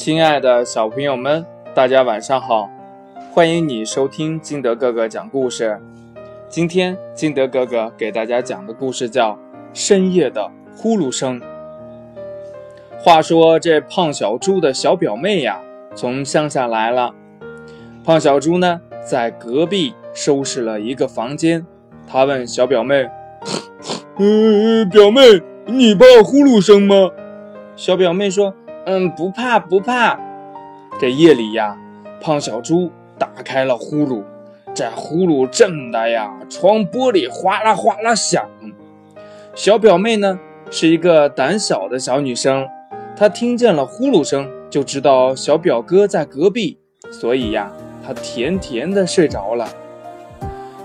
亲爱的小朋友们，大家晚上好！欢迎你收听金德哥哥讲故事。今天金德哥哥给大家讲的故事叫《深夜的呼噜声》。话说这胖小猪的小表妹呀，从乡下来了。胖小猪呢，在隔壁收拾了一个房间。他问小表妹：“嗯，表妹，你怕呼噜声吗？”小表妹说。嗯，不怕不怕。这夜里呀，胖小猪打开了呼噜，这呼噜震的呀，窗玻璃哗啦哗啦响。小表妹呢，是一个胆小的小女生，她听见了呼噜声，就知道小表哥在隔壁，所以呀，她甜甜的睡着了。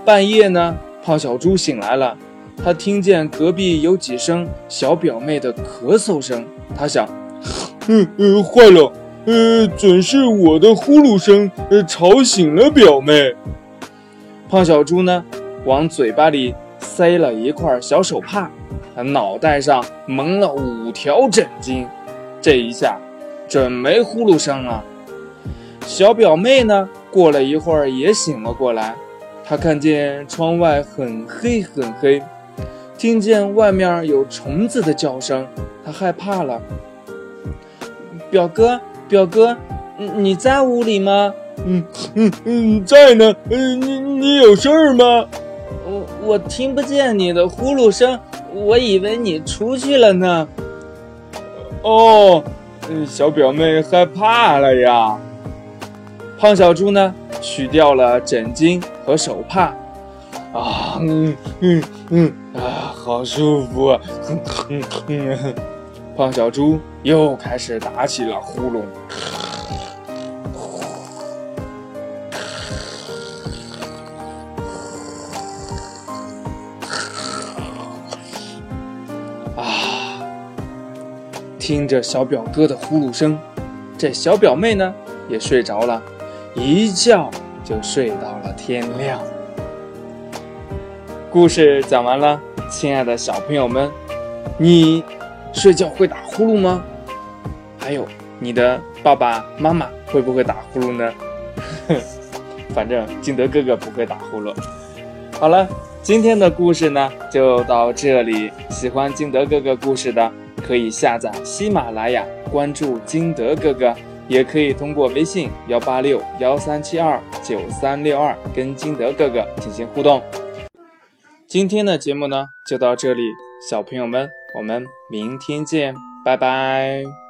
半夜呢，胖小猪醒来了，他听见隔壁有几声小表妹的咳嗽声，他想。嗯嗯，坏了，呃，准是我的呼噜声，呃，吵醒了表妹。胖小猪呢，往嘴巴里塞了一块小手帕，他脑袋上蒙了五条枕巾，这一下准没呼噜声了。小表妹呢，过了一会儿也醒了过来，她看见窗外很黑很黑，听见外面有虫子的叫声，她害怕了。表哥，表哥，你在屋里吗？嗯嗯嗯，在呢。嗯，你你有事儿吗？我我听不见你的呼噜声，我以为你出去了呢。哦，小表妹害怕了呀。胖小猪呢，取掉了枕巾和手帕。啊，嗯嗯嗯，啊，好舒服啊。嗯嗯。胖小猪又开始打起了呼噜，啊！听着小表哥的呼噜声，这小表妹呢也睡着了，一觉就睡到了天亮。故事讲完了，亲爱的小朋友们，你。睡觉会打呼噜吗？还有，你的爸爸妈妈会不会打呼噜呢？反正金德哥哥不会打呼噜。好了，今天的故事呢就到这里。喜欢金德哥哥故事的，可以下载喜马拉雅，关注金德哥哥，也可以通过微信幺八六幺三七二九三六二跟金德哥哥进行互动。今天的节目呢就到这里，小朋友们。我们明天见，拜拜。